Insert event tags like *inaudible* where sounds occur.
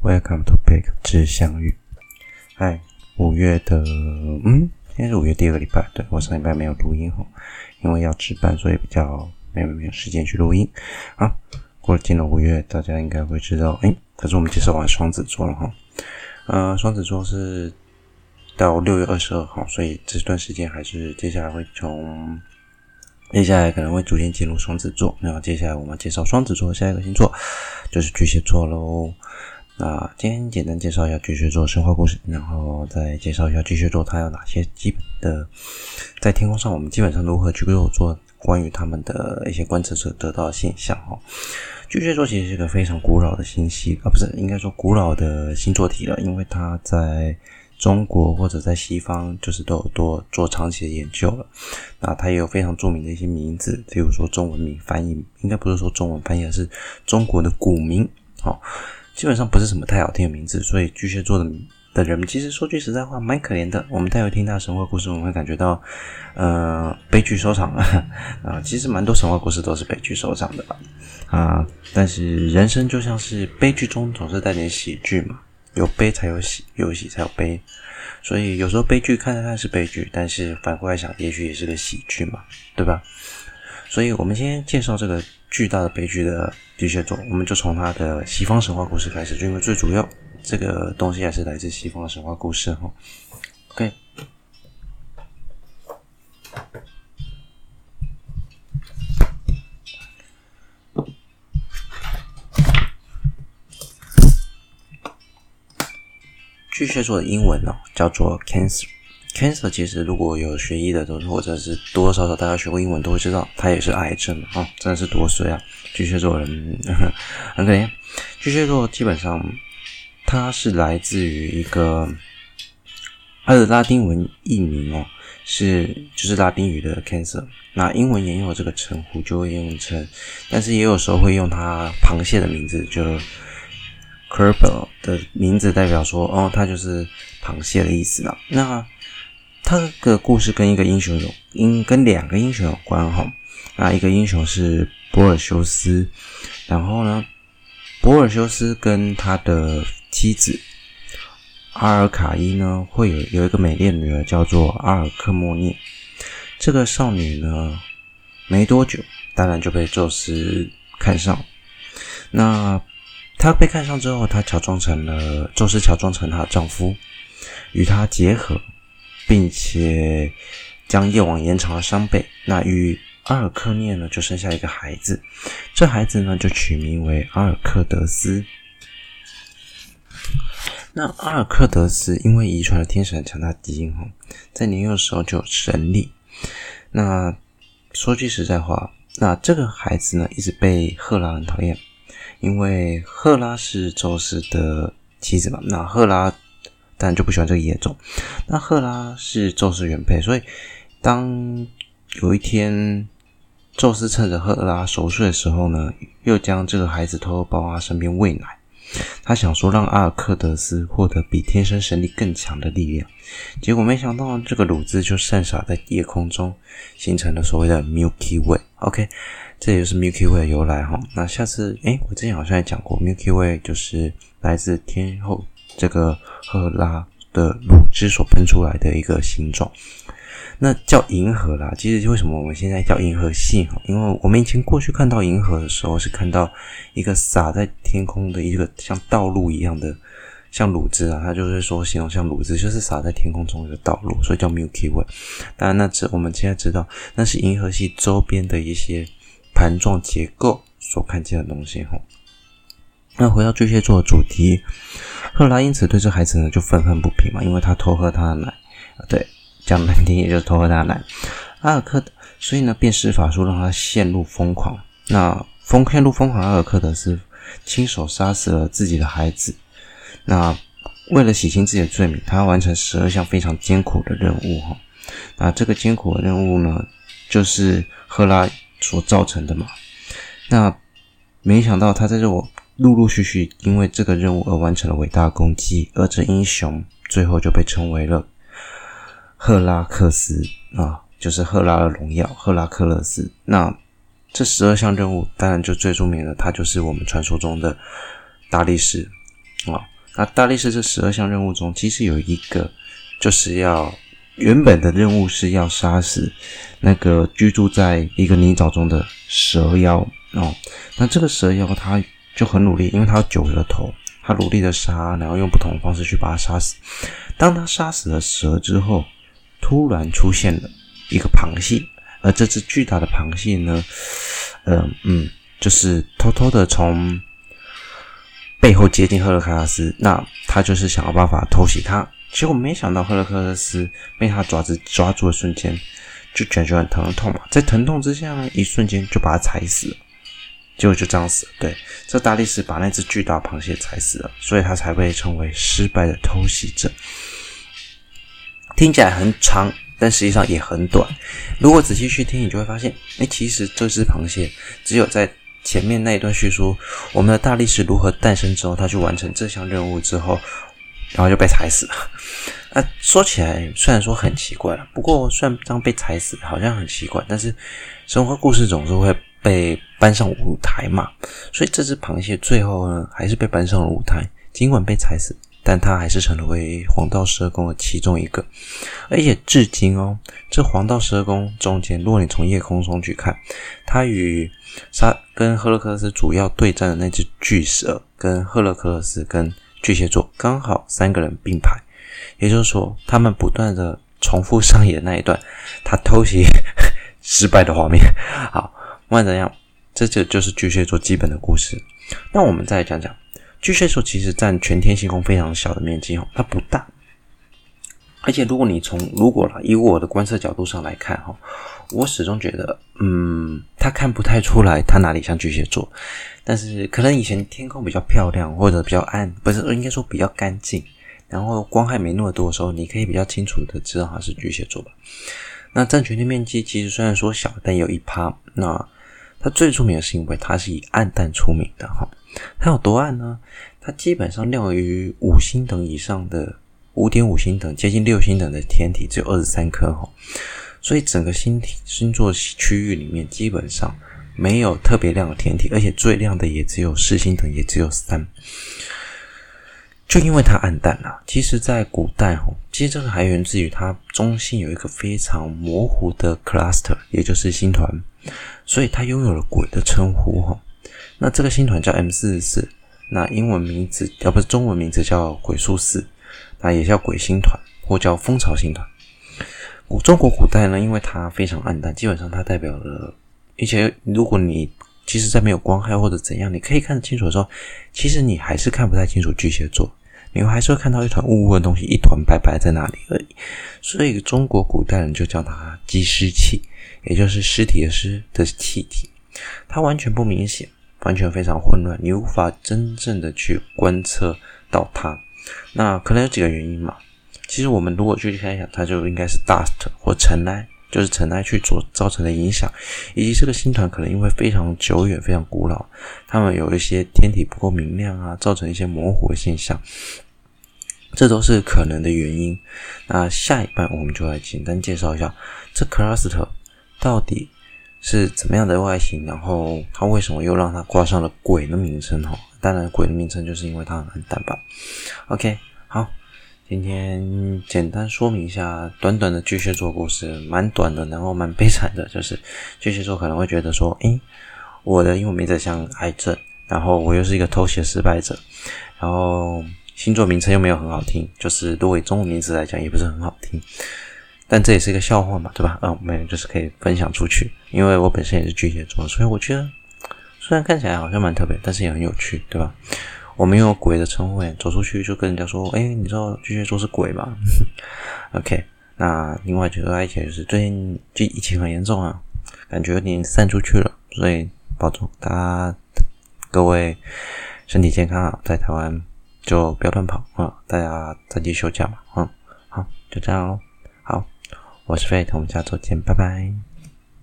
Welcome to Back 之相遇。嗨，五月的，嗯，今天是五月第二个礼拜。对，我上礼拜没有录音哈，因为要值班，所以比较没有没有时间去录音。好，过了进了五月，大家应该会知道，诶，可是我们介绍完双子座了哈。呃，双子座是到六月二十二号，所以这段时间还是接下来会从。接下来可能会逐渐进入双子座，那接下来我们介绍双子座下一个星座就是巨蟹座喽。那今天简单介绍一下巨蟹座神话故事，然后再介绍一下巨蟹座它有哪些基本的，在天空上我们基本上如何去做关于他们的一些观测所得到的现象哈。巨蟹座其实是个非常古老的星系啊，不是应该说古老的星座体了，因为它在。中国或者在西方，就是都有多做长期的研究了。那它也有非常著名的一些名字，比如说中文名翻译，应该不是说中文翻译，而是中国的古名。好，基本上不是什么太好听的名字。所以巨蟹座的的人，其实说句实在话，蛮可怜的。我们待会听他的神话故事，我们会感觉到，呃，悲剧收场了 *laughs* 啊。其实蛮多神话故事都是悲剧收场的吧？啊，但是人生就像是悲剧中总是带点喜剧嘛。有悲才有喜，有喜才有悲，所以有时候悲剧看着看是悲剧，但是反过来想，也许也是个喜剧嘛，对吧？所以我们先介绍这个巨大的悲剧的巨蟹座，我们就从他的西方神话故事开始，因为最主要这个东西还是来自西方的神话故事哈。OK。巨蟹座的英文呢、哦，叫做 Cancer。Cancer 其实如果有学医的，都或者是多多少少大家学过英文都会知道，它也是癌症啊、真的是多衰啊！巨蟹座人 *laughs* 很可怜。巨蟹座基本上它是来自于一个它的拉丁文译名哦，是就是拉丁语的 Cancer。那英文沿用这个称呼就会用成，但是也有时候会用它螃蟹的名字就。Kerbal 的名字代表说，哦，它就是螃蟹的意思了。那他这个故事跟一个英雄有，因跟两个英雄有关哈。那一个英雄是柏尔修斯，然后呢，柏尔修斯跟他的妻子阿尔卡伊呢，会有有一个美丽的女儿叫做阿尔克莫涅。这个少女呢，没多久，当然就被宙斯看上。那她被看上之后，她乔装成了宙斯，乔装成她的丈夫，与她结合，并且将夜网延长了三倍。那与阿尔克涅呢，就生下一个孩子，这孩子呢就取名为阿尔克德斯。那阿尔克德斯因为遗传了天使很强大基因哈，在年幼的时候就有神力。那说句实在话，那这个孩子呢，一直被赫拉很讨厌。因为赫拉是宙斯的妻子嘛，那赫拉但就不喜欢这个野种。那赫拉是宙斯原配，所以当有一天宙斯趁着赫拉熟睡的时候呢，又将这个孩子偷偷抱到他身边喂奶。他想说让阿尔克德斯获得比天生神力更强的力量，结果没想到这个乳汁就散洒在夜空中，形成了所谓的 Milky Way。OK。这也就是 Milky Way 的由来哈。那下次，诶，我之前好像也讲过，Milky Way 就是来自天后这个赫拉的乳汁所喷出来的一个形状。那叫银河啦，其实为什么我们现在叫银河系哈？因为我们以前过去看到银河的时候，是看到一个洒在天空的一个像道路一样的，像乳汁啊，它就是说形容像乳汁，就是洒在天空中的道路，所以叫 Milky Way。当然，那这我们现在知道，那是银河系周边的一些。盘状结构所看见的东西哈，那回到巨蟹座的主题，赫拉因此对这孩子呢就愤恨不平嘛，因为他偷喝他的奶，对，讲难听也就是偷喝他的奶。阿尔克，所以呢便施法术让他陷入疯狂。那疯陷入疯狂，阿尔克德斯亲手杀死了自己的孩子。那为了洗清自己的罪名，他要完成十二项非常艰苦的任务哈。那这个艰苦的任务呢，就是赫拉。所造成的嘛，那没想到他在这我陆陆续续因为这个任务而完成了伟大功绩，而这英雄最后就被称为了赫拉克斯啊，就是赫拉的荣耀，赫拉克勒斯。那这十二项任务当然就最著名的，它就是我们传说中的大力士啊，那大力士这十二项任务中，其实有一个就是要原本的任务是要杀死那个居住在一个泥沼中的蛇妖哦。那这个蛇妖它就很努力，因为他有九个头，他努力的杀，然后用不同的方式去把它杀死。当他杀死了蛇之后，突然出现了一个螃蟹，而这只巨大的螃蟹呢，呃，嗯，就是偷偷的从背后接近赫勒克拉斯，那他就是想要办法偷袭他。结果没想到赫勒克勒斯被他爪子抓住的瞬间，就感觉很疼痛嘛，在疼痛之下呢，一瞬间就把他踩死了。结果就这样死了。对，这大力士把那只巨大螃蟹踩死了，所以他才被称为失败的偷袭者。听起来很长，但实际上也很短。如果仔细去听，你就会发现，哎，其实这只螃蟹只有在前面那一段叙述，我们的大力士如何诞生之后，他去完成这项任务之后，然后就被踩死了。啊，说起来虽然说很奇怪了，不过虽然这样被踩死好像很奇怪，但是神话故事总是会被搬上舞台嘛，所以这只螃蟹最后呢，还是被搬上了舞台，尽管被踩死。但它还是成为黄道十二宫的其中一个，而且至今哦，这黄道十二宫中间，如果你从夜空中去看，他与沙跟赫勒克斯主要对战的那只巨蛇，跟赫勒克斯跟巨蟹座刚好三个人并排，也就是说，他们不断的重复上演那一段他偷袭 *laughs* 失败的画面。好，不管怎样，这就就是巨蟹座基本的故事。那我们再来讲讲。巨蟹座其实占全天星空非常小的面积哦，它不大，而且如果你从如果啦，以我的观测角度上来看哈，我始终觉得，嗯，它看不太出来它哪里像巨蟹座，但是可能以前天空比较漂亮或者比较暗，不是应该说比较干净，然后光害没那么多的时候，你可以比较清楚的知道它是巨蟹座吧。那占全天面积其实虽然说小，但有一趴，那它最出名的是因为它是以暗淡出名的哈。它有多暗呢？它基本上亮于五星等以上的五点五星等，接近六星等的天体只有二十三颗哈，所以整个星体星座区域里面基本上没有特别亮的天体，而且最亮的也只有四星等，也只有三。就因为它暗淡啊，其实在古代吼，其实这个还源自于它中心有一个非常模糊的 cluster，也就是星团，所以它拥有了鬼的称呼哈。那这个星团叫 M 四十四，那英文名字要不是中文名字叫鬼宿四，那也叫鬼星团或叫蜂巢星团。古中国古代呢，因为它非常暗淡，基本上它代表了，而且如果你其实在没有光害或者怎样，你可以看得清楚的时候，其实你还是看不太清楚巨蟹座，你还是会看到一团雾雾的东西，一团白白在那里而已。所以中国古代人就叫它积尸气，也就是尸体的尸的气体，它完全不明显。完全非常混乱，你无法真正的去观测到它。那可能有几个原因嘛？其实我们如果去看一下，它就应该是 dust 或尘埃，就是尘埃去做造成的影响，以及这个星团可能因为非常久远、非常古老，它们有一些天体不够明亮啊，造成一些模糊的现象，这都是可能的原因。那下一半我们就来简单介绍一下这 cluster 到底。是怎么样的外形？然后它为什么又让它挂上了鬼的名称？哈，当然鬼的名称就是因为它很暗淡吧。OK，好，今天简单说明一下短短的巨蟹座故事，蛮短的，然后蛮悲惨的，就是巨蟹座可能会觉得说，诶，我的英文名字像癌症，然后我又是一个偷袭失败者，然后星座名称又没有很好听，就是作为中文名字来讲，也不是很好听。但这也是一个笑话嘛，对吧？嗯，没有，就是可以分享出去。因为我本身也是巨蟹座，所以我觉得虽然看起来好像蛮特别，但是也很有趣，对吧？我们用鬼的称呼，走出去就跟人家说：“哎，你知道巨蟹座是鬼吗？*laughs* ”OK，那另外觉得一起就是最近这疫情很严重啊，感觉有点散出去了，所以保重大家，各位身体健康啊，在台湾就不要乱跑啊，大家在家休假嘛，嗯，好，就这样喽。我是费我们下周见，拜拜。